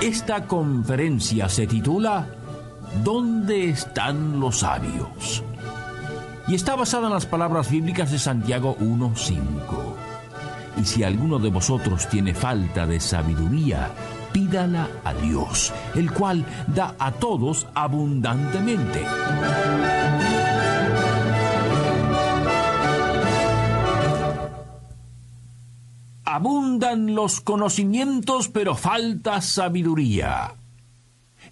Esta conferencia se titula ¿Dónde están los sabios? Y está basada en las palabras bíblicas de Santiago 1.5. Y si alguno de vosotros tiene falta de sabiduría, pídala a Dios, el cual da a todos abundantemente. Abundan los conocimientos, pero falta sabiduría.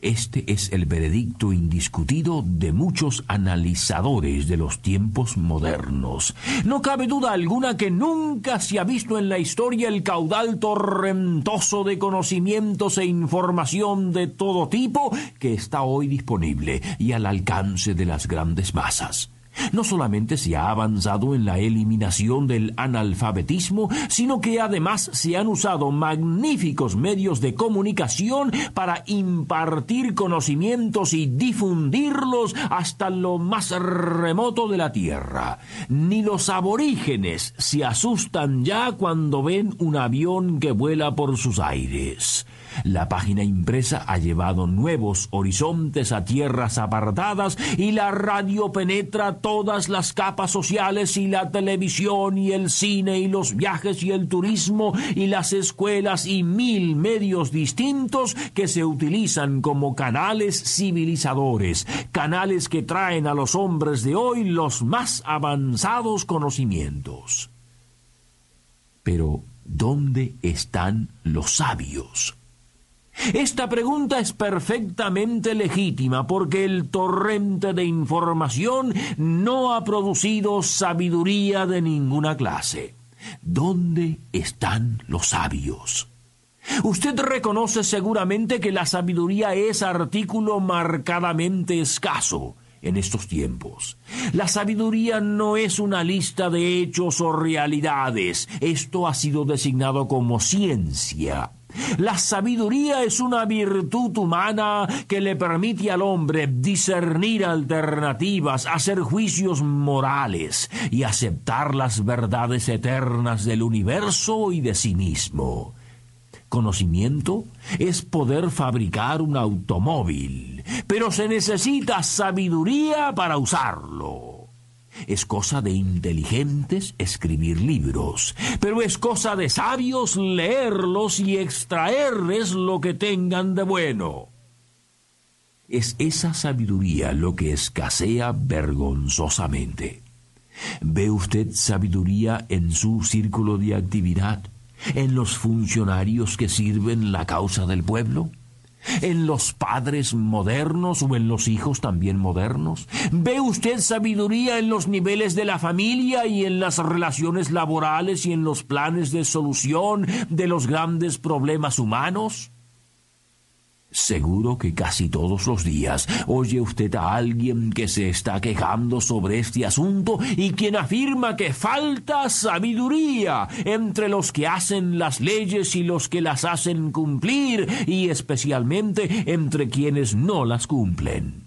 Este es el veredicto indiscutido de muchos analizadores de los tiempos modernos. No cabe duda alguna que nunca se ha visto en la historia el caudal torrentoso de conocimientos e información de todo tipo que está hoy disponible y al alcance de las grandes masas. No solamente se ha avanzado en la eliminación del analfabetismo, sino que además se han usado magníficos medios de comunicación para impartir conocimientos y difundirlos hasta lo más remoto de la Tierra. Ni los aborígenes se asustan ya cuando ven un avión que vuela por sus aires. La página impresa ha llevado nuevos horizontes a tierras apartadas y la radio penetra todas las capas sociales y la televisión y el cine y los viajes y el turismo y las escuelas y mil medios distintos que se utilizan como canales civilizadores, canales que traen a los hombres de hoy los más avanzados conocimientos. Pero, ¿dónde están los sabios? Esta pregunta es perfectamente legítima porque el torrente de información no ha producido sabiduría de ninguna clase. ¿Dónde están los sabios? Usted reconoce seguramente que la sabiduría es artículo marcadamente escaso en estos tiempos. La sabiduría no es una lista de hechos o realidades. Esto ha sido designado como ciencia la sabiduría es una virtud humana que le permite al hombre discernir alternativas, hacer juicios morales y aceptar las verdades eternas del universo y de sí mismo. Conocimiento es poder fabricar un automóvil, pero se necesita sabiduría para usarlo. Es cosa de inteligentes escribir libros, pero es cosa de sabios leerlos y extraerles lo que tengan de bueno. Es esa sabiduría lo que escasea vergonzosamente. ¿Ve usted sabiduría en su círculo de actividad? ¿En los funcionarios que sirven la causa del pueblo? En los padres modernos o en los hijos también modernos? ¿Ve usted sabiduría en los niveles de la familia y en las relaciones laborales y en los planes de solución de los grandes problemas humanos? Seguro que casi todos los días oye usted a alguien que se está quejando sobre este asunto y quien afirma que falta sabiduría entre los que hacen las leyes y los que las hacen cumplir y especialmente entre quienes no las cumplen.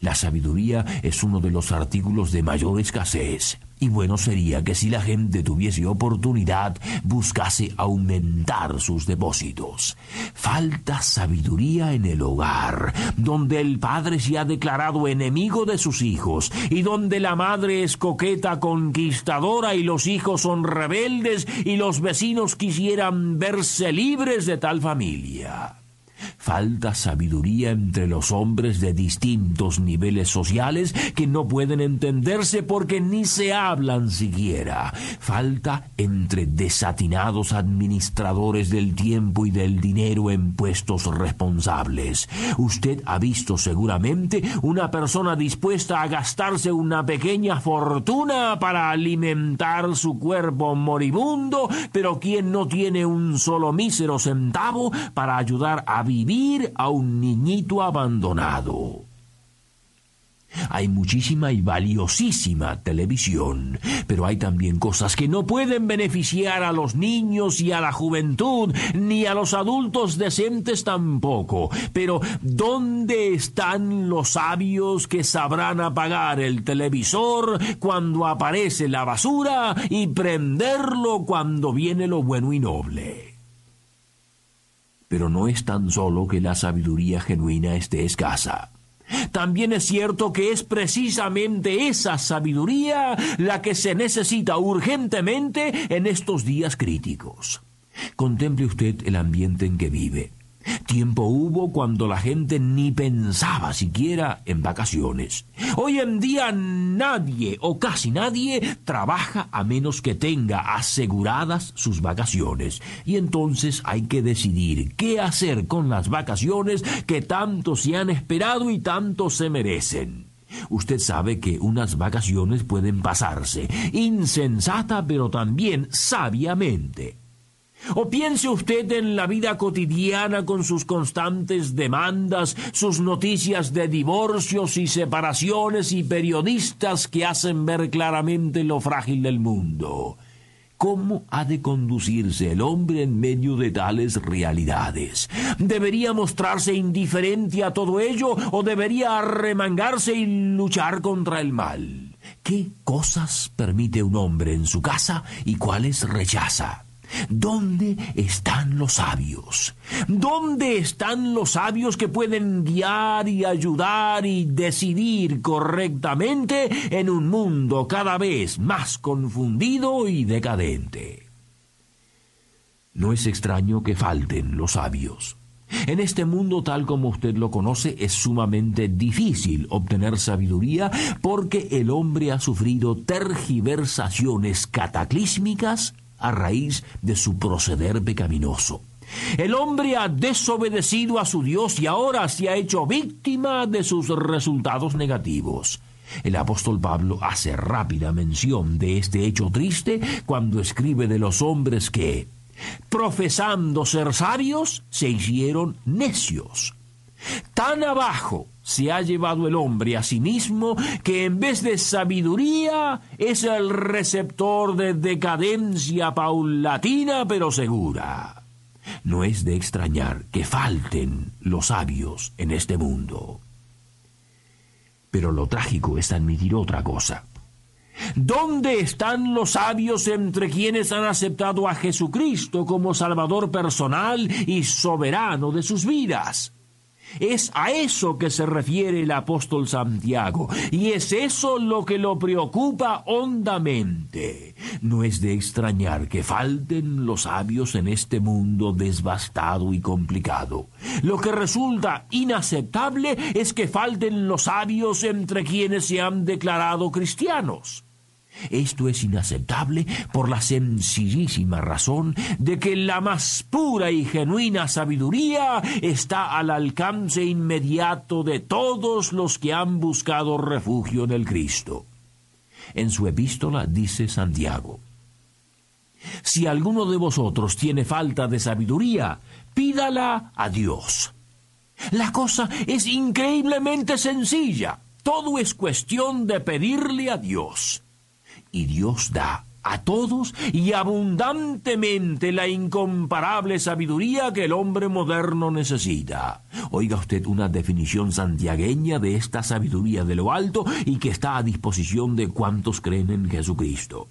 La sabiduría es uno de los artículos de mayor escasez. Y bueno sería que si la gente tuviese oportunidad, buscase aumentar sus depósitos. Falta sabiduría en el hogar, donde el padre se ha declarado enemigo de sus hijos, y donde la madre es coqueta conquistadora y los hijos son rebeldes y los vecinos quisieran verse libres de tal familia. Falta sabiduría entre los hombres de distintos niveles sociales que no pueden entenderse porque ni se hablan siquiera. Falta entre desatinados administradores del tiempo y del dinero en puestos responsables. Usted ha visto seguramente una persona dispuesta a gastarse una pequeña fortuna para alimentar su cuerpo moribundo, pero quien no tiene un solo mísero centavo para ayudar a vivir a un niñito abandonado. Hay muchísima y valiosísima televisión, pero hay también cosas que no pueden beneficiar a los niños y a la juventud, ni a los adultos decentes tampoco. Pero ¿dónde están los sabios que sabrán apagar el televisor cuando aparece la basura y prenderlo cuando viene lo bueno y noble? Pero no es tan solo que la sabiduría genuina esté escasa. También es cierto que es precisamente esa sabiduría la que se necesita urgentemente en estos días críticos. Contemple usted el ambiente en que vive. Tiempo hubo cuando la gente ni pensaba siquiera en vacaciones. Hoy en día nadie o casi nadie trabaja a menos que tenga aseguradas sus vacaciones. Y entonces hay que decidir qué hacer con las vacaciones que tanto se han esperado y tanto se merecen. Usted sabe que unas vacaciones pueden pasarse, insensata pero también sabiamente. O piense usted en la vida cotidiana con sus constantes demandas, sus noticias de divorcios y separaciones y periodistas que hacen ver claramente lo frágil del mundo. ¿Cómo ha de conducirse el hombre en medio de tales realidades? ¿Debería mostrarse indiferente a todo ello o debería arremangarse y luchar contra el mal? ¿Qué cosas permite un hombre en su casa y cuáles rechaza? ¿Dónde están los sabios? ¿Dónde están los sabios que pueden guiar y ayudar y decidir correctamente en un mundo cada vez más confundido y decadente? No es extraño que falten los sabios. En este mundo tal como usted lo conoce es sumamente difícil obtener sabiduría porque el hombre ha sufrido tergiversaciones cataclísmicas a raíz de su proceder pecaminoso. El hombre ha desobedecido a su Dios y ahora se ha hecho víctima de sus resultados negativos. El apóstol Pablo hace rápida mención de este hecho triste cuando escribe de los hombres que, profesando ser sabios, se hicieron necios. Tan abajo se ha llevado el hombre a sí mismo que en vez de sabiduría es el receptor de decadencia paulatina pero segura. No es de extrañar que falten los sabios en este mundo. Pero lo trágico es admitir otra cosa. ¿Dónde están los sabios entre quienes han aceptado a Jesucristo como Salvador personal y soberano de sus vidas? Es a eso que se refiere el apóstol Santiago, y es eso lo que lo preocupa hondamente. No es de extrañar que falten los sabios en este mundo desbastado y complicado. Lo que resulta inaceptable es que falten los sabios entre quienes se han declarado cristianos. Esto es inaceptable por la sencillísima razón de que la más pura y genuina sabiduría está al alcance inmediato de todos los que han buscado refugio en el Cristo. En su epístola dice Santiago, Si alguno de vosotros tiene falta de sabiduría, pídala a Dios. La cosa es increíblemente sencilla. Todo es cuestión de pedirle a Dios y Dios da a todos y abundantemente la incomparable sabiduría que el hombre moderno necesita. Oiga usted una definición santiagueña de esta sabiduría de lo alto y que está a disposición de cuantos creen en Jesucristo.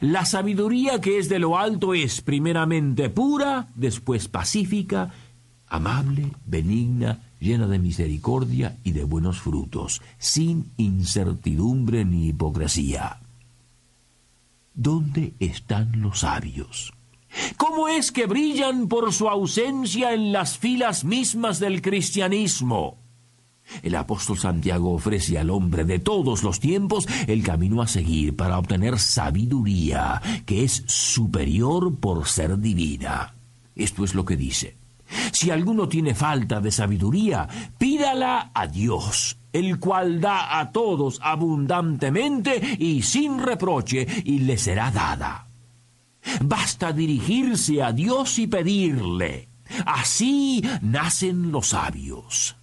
La sabiduría que es de lo alto es primeramente pura, después pacífica, amable, benigna, llena de misericordia y de buenos frutos, sin incertidumbre ni hipocresía. ¿Dónde están los sabios? ¿Cómo es que brillan por su ausencia en las filas mismas del cristianismo? El apóstol Santiago ofrece al hombre de todos los tiempos el camino a seguir para obtener sabiduría, que es superior por ser divina. Esto es lo que dice. Si alguno tiene falta de sabiduría, pídala a Dios, el cual da a todos abundantemente y sin reproche, y le será dada. Basta dirigirse a Dios y pedirle. Así nacen los sabios.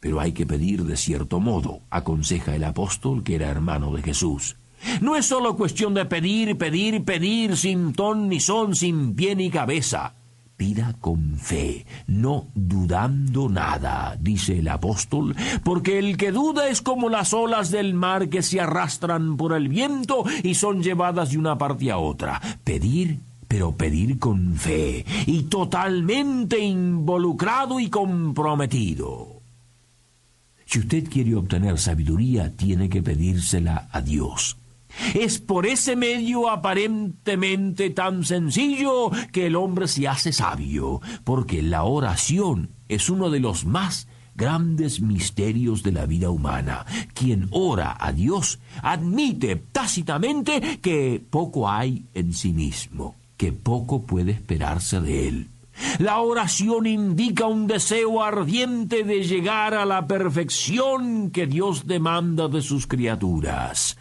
Pero hay que pedir de cierto modo, aconseja el apóstol que era hermano de Jesús. No es solo cuestión de pedir, pedir, pedir, sin ton ni son, sin pie ni cabeza. Pida con fe, no dudando nada, dice el apóstol, porque el que duda es como las olas del mar que se arrastran por el viento y son llevadas de una parte a otra. Pedir pero pedir con fe y totalmente involucrado y comprometido. Si usted quiere obtener sabiduría, tiene que pedírsela a Dios. Es por ese medio aparentemente tan sencillo que el hombre se hace sabio, porque la oración es uno de los más grandes misterios de la vida humana. Quien ora a Dios admite tácitamente que poco hay en sí mismo que poco puede esperarse de él. La oración indica un deseo ardiente de llegar a la perfección que Dios demanda de sus criaturas.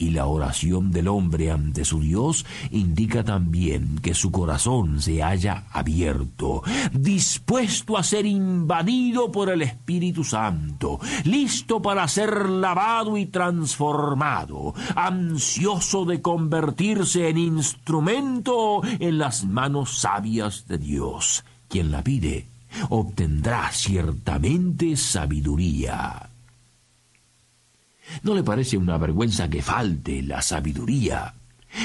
Y la oración del hombre ante su Dios indica también que su corazón se halla abierto, dispuesto a ser invadido por el Espíritu Santo, listo para ser lavado y transformado, ansioso de convertirse en instrumento en las manos sabias de Dios. Quien la pide obtendrá ciertamente sabiduría. ¿No le parece una vergüenza que falte la sabiduría?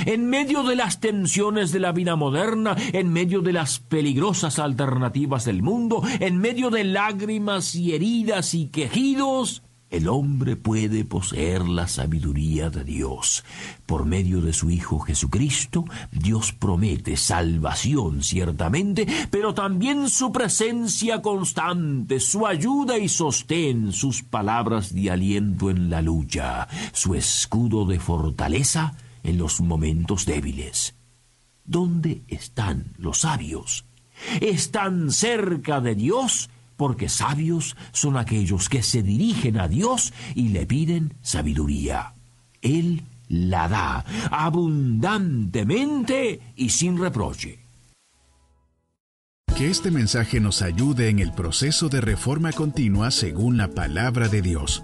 En medio de las tensiones de la vida moderna, en medio de las peligrosas alternativas del mundo, en medio de lágrimas y heridas y quejidos, el hombre puede poseer la sabiduría de Dios. Por medio de su Hijo Jesucristo, Dios promete salvación ciertamente, pero también su presencia constante, su ayuda y sostén, sus palabras de aliento en la lucha, su escudo de fortaleza en los momentos débiles. ¿Dónde están los sabios? ¿Están cerca de Dios? Porque sabios son aquellos que se dirigen a Dios y le piden sabiduría. Él la da abundantemente y sin reproche. Que este mensaje nos ayude en el proceso de reforma continua según la palabra de Dios.